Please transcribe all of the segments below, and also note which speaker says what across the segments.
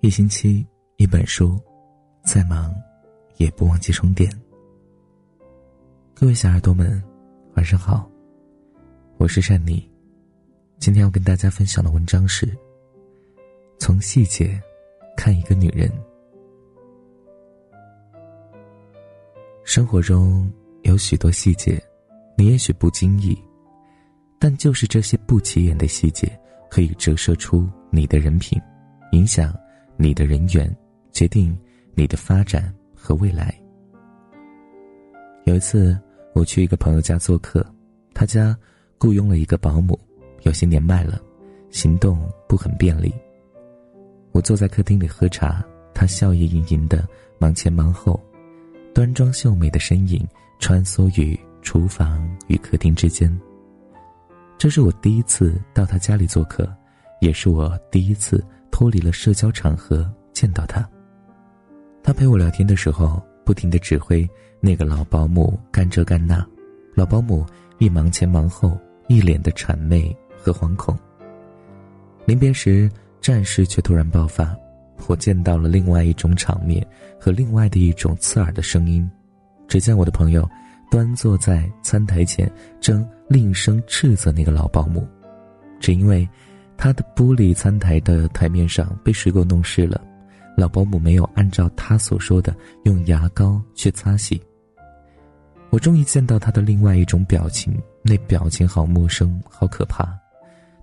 Speaker 1: 一星期一本书，再忙也不忘记充电。各位小耳朵们，晚上好，我是善妮。今天要跟大家分享的文章是：从细节看一个女人。生活中有许多细节，你也许不经意，但就是这些不起眼的细节，可以折射出你的人品，影响。你的人缘决定你的发展和未来。有一次，我去一个朋友家做客，他家雇佣了一个保姆，有些年迈了，行动不很便利。我坐在客厅里喝茶，他笑意盈盈的忙前忙后，端庄秀美的身影穿梭于厨房与客厅之间。这是我第一次到他家里做客，也是我第一次。脱离了社交场合见到他，他陪我聊天的时候，不停的指挥那个老保姆干这干那，老保姆一忙前忙后，一脸的谄媚和惶恐。临别时，战事却突然爆发，我见到了另外一种场面和另外的一种刺耳的声音。只见我的朋友端坐在餐台前，正厉声斥责那个老保姆，只因为。他的玻璃餐台的台面上被水垢弄湿了，老保姆没有按照他所说的用牙膏去擦洗。我终于见到他的另外一种表情，那表情好陌生，好可怕。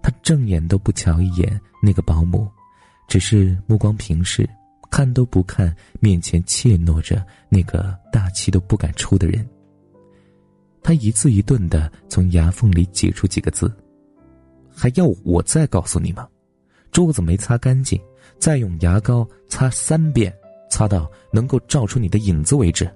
Speaker 1: 他正眼都不瞧一眼那个保姆，只是目光平视，看都不看面前怯懦着那个大气都不敢出的人。他一字一顿的从牙缝里挤出几个字。还要我再告诉你吗？桌子没擦干净，再用牙膏擦三遍，擦到能够照出你的影子为止。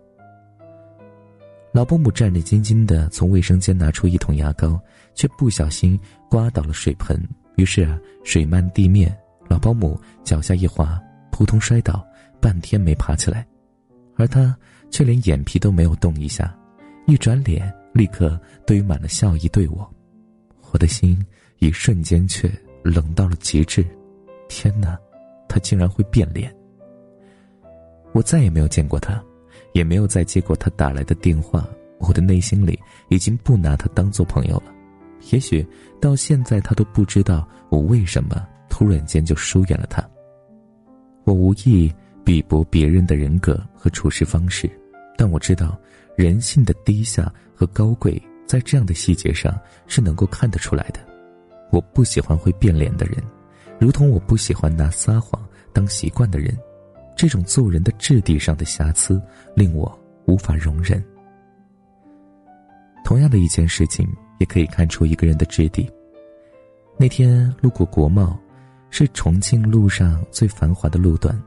Speaker 1: 老保姆战战兢兢的从卫生间拿出一桶牙膏，却不小心刮倒了水盆，于是啊水漫地面，老保姆脚下一滑，扑通摔倒，半天没爬起来，而他却连眼皮都没有动一下，一转脸立刻堆满了笑意对我，我的心。一瞬间却冷到了极致，天哪，他竟然会变脸！我再也没有见过他，也没有再接过他打来的电话。我的内心里已经不拿他当做朋友了。也许到现在他都不知道我为什么突然间就疏远了他。我无意比驳别人的人格和处事方式，但我知道人性的低下和高贵，在这样的细节上是能够看得出来的。我不喜欢会变脸的人，如同我不喜欢拿撒谎当习惯的人。这种做人的质地上的瑕疵，令我无法容忍。同样的一件事情，也可以看出一个人的质地。那天路过国贸，是重庆路上最繁华的路段，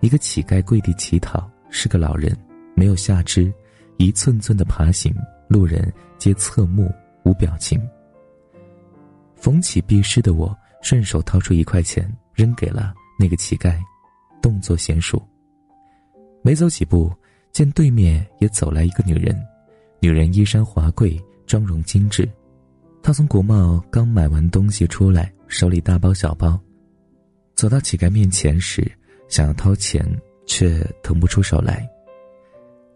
Speaker 1: 一个乞丐跪地乞讨，是个老人，没有下肢，一寸寸的爬行，路人皆侧目无表情。逢乞必失的我，顺手掏出一块钱扔给了那个乞丐，动作娴熟。没走几步，见对面也走来一个女人，女人衣衫华贵，妆容精致。她从国贸刚买完东西出来，手里大包小包，走到乞丐面前时，想要掏钱，却腾不出手来。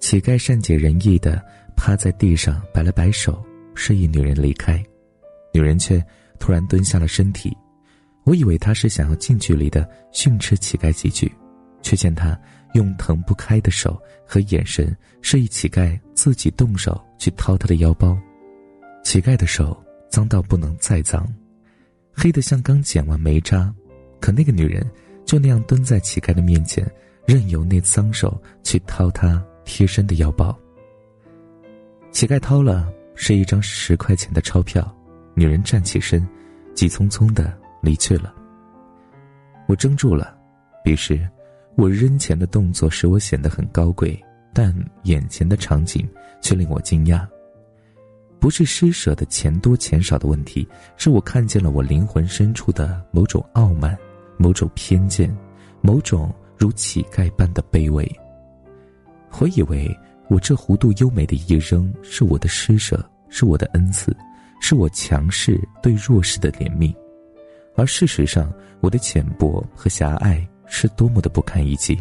Speaker 1: 乞丐善解人意的趴在地上摆了摆手，示意女人离开，女人却。突然蹲下了身体，我以为她是想要近距离的训斥乞丐几句，却见他用腾不开的手和眼神示意乞丐自己动手去掏他的腰包。乞丐的手脏到不能再脏，黑得像刚剪完煤渣，可那个女人就那样蹲在乞丐的面前，任由那脏手去掏他贴身的腰包。乞丐掏了是一张十块钱的钞票。女人站起身，急匆匆的离去了。我怔住了，彼时，我扔钱的动作使我显得很高贵，但眼前的场景却令我惊讶。不是施舍的钱多钱少的问题，是我看见了我灵魂深处的某种傲慢，某种偏见，某种如乞丐般的卑微。我以为我这弧度优美的一扔是我的施舍，是我的恩赐。是我强势对弱势的怜悯，而事实上，我的浅薄和狭隘是多么的不堪一击。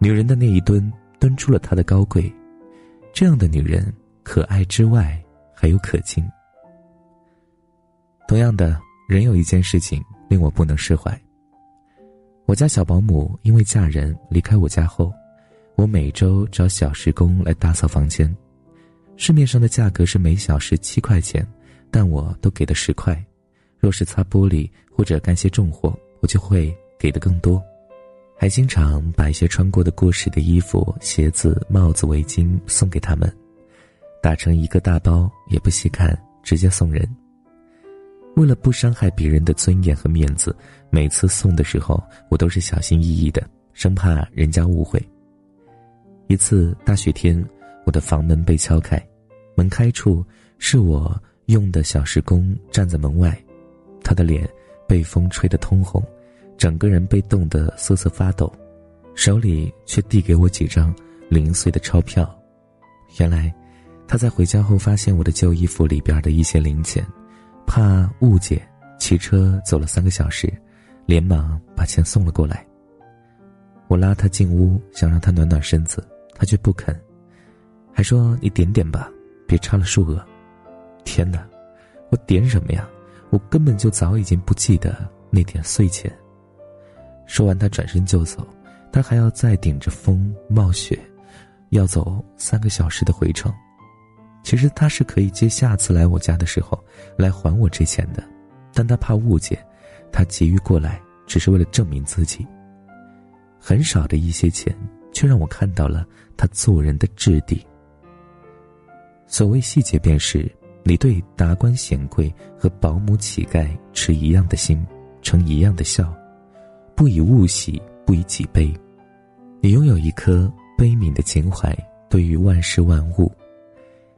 Speaker 1: 女人的那一蹲，蹲出了她的高贵。这样的女人，可爱之外还有可敬。同样的，仍有一件事情令我不能释怀。我家小保姆因为嫁人离开我家后，我每周找小时工来打扫房间。市面上的价格是每小时七块钱，但我都给的十块。若是擦玻璃或者干些重活，我就会给的更多。还经常把一些穿过的过时的衣服、鞋子、帽子、围巾送给他们，打成一个大包也不细看，直接送人。为了不伤害别人的尊严和面子，每次送的时候，我都是小心翼翼的，生怕人家误会。一次大雪天，我的房门被敲开，门开处是我用的小时工站在门外，他的脸被风吹得通红，整个人被冻得瑟瑟发抖，手里却递给我几张零碎的钞票。原来，他在回家后发现我的旧衣服里边的一些零钱。怕误解，骑车走了三个小时，连忙把钱送了过来。我拉他进屋，想让他暖暖身子，他却不肯，还说：“你点点吧，别差了数额。”天哪，我点什么呀？我根本就早已经不记得那点碎钱。说完，他转身就走，他还要再顶着风冒雪，要走三个小时的回程。其实他是可以接下次来我家的时候来还我这钱的，但他怕误解，他急于过来只是为了证明自己。很少的一些钱，却让我看到了他做人的质地。所谓细节，便是你对达官显贵和保姆乞丐持一样的心，呈一样的笑，不以物喜，不以己悲。你拥有一颗悲悯的情怀，对于万事万物。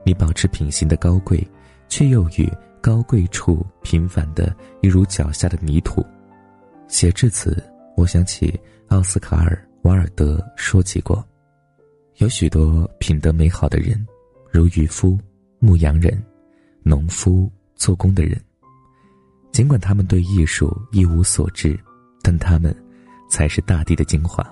Speaker 1: 你保持品行的高贵，却又与高贵处平凡的一如脚下的泥土。写至此，我想起奥斯卡尔·瓦尔德说起过：有许多品德美好的人，如渔夫、牧羊人、农夫、做工的人。尽管他们对艺术一无所知，但他们才是大地的精华。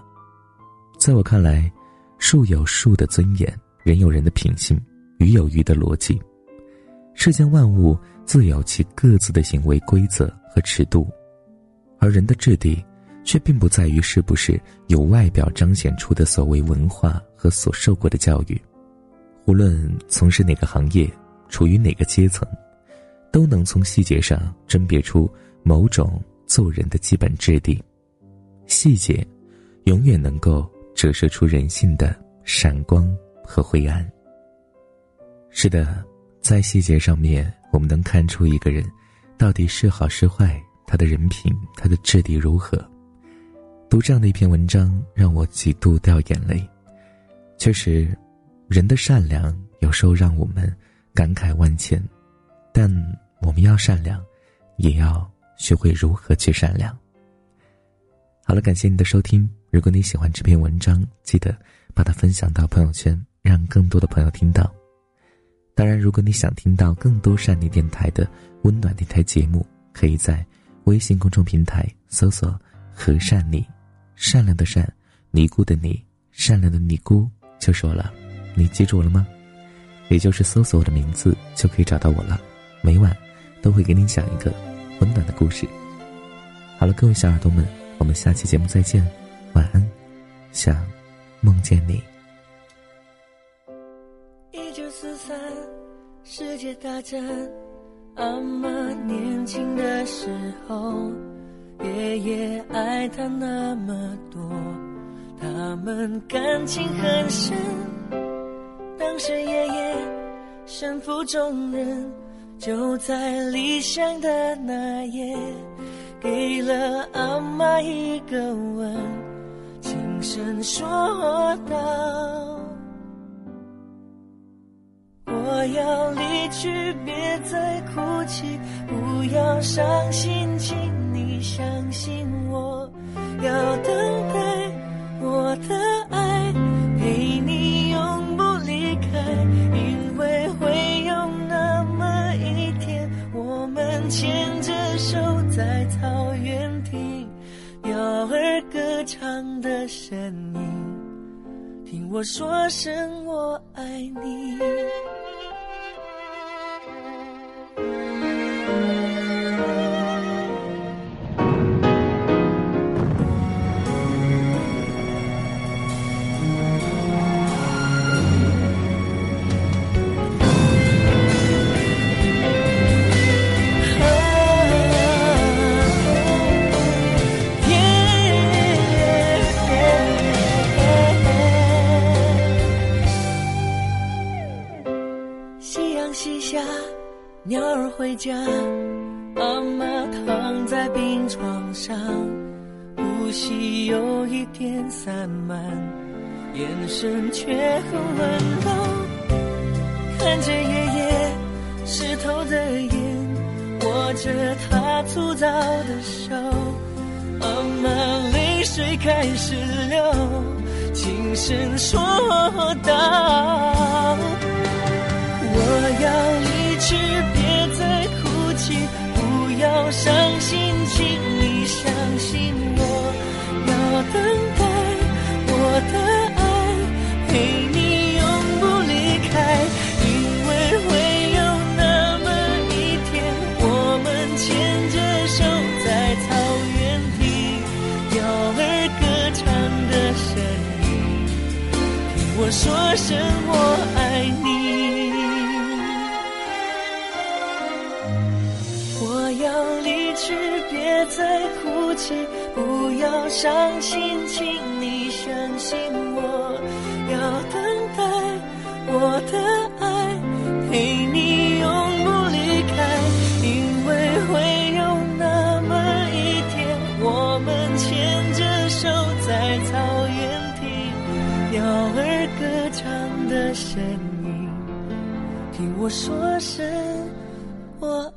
Speaker 1: 在我看来，树有树的尊严，人有人的品性。鱼有鱼的逻辑，世间万物自有其各自的行为规则和尺度，而人的质地，却并不在于是不是有外表彰显出的所谓文化和所受过的教育。无论从事哪个行业，处于哪个阶层，都能从细节上甄别出某种做人的基本质地。细节，永远能够折射出人性的闪光和灰暗。是的，在细节上面，我们能看出一个人到底是好是坏，他的人品，他的质地如何。读这样的一篇文章，让我几度掉眼泪。确实，人的善良有时候让我们感慨万千，但我们要善良，也要学会如何去善良。好了，感谢你的收听。如果你喜欢这篇文章，记得把它分享到朋友圈，让更多的朋友听到。当然，如果你想听到更多善利电台的温暖电台节目，可以在微信公众平台搜索“和善你”，善良的善，尼姑的尼，善良的尼姑就是我了。你记住了吗？也就是搜索我的名字就可以找到我了。每晚都会给你讲一个温暖的故事。好了，各位小耳朵们，我们下期节目再见，晚安，想梦见你。
Speaker 2: 一九四三世界大战，阿妈年轻的时候，爷爷爱她那么多，他们感情很深。当时爷爷身负重任，就在离乡的那夜，给了阿妈一个吻，轻声说道。我要离去，别再哭泣，不要伤心，请相信我，要等待我的爱，陪你永不离开，因为会有那么一天，我们牵着手在草原听鸟儿歌唱的声音，听我说声我爱你。家，妈妈躺在病床上，呼吸有一点散漫，眼神却很温柔。看着爷爷湿透的眼，握着他粗糙的手，妈妈泪水开始流，轻声说道。我要离去，要伤心，请你相信我。要等待我的爱，陪你永不离开，因为会有那么一天，我们牵着手在草原听鸟儿歌唱的声音，听我说声我爱不要伤心，请你相信我。要等待我的爱，陪你永不离开，因为会有那么一天，我们牵着手在草原听鸟儿歌唱的声音，听我说声。我爱你。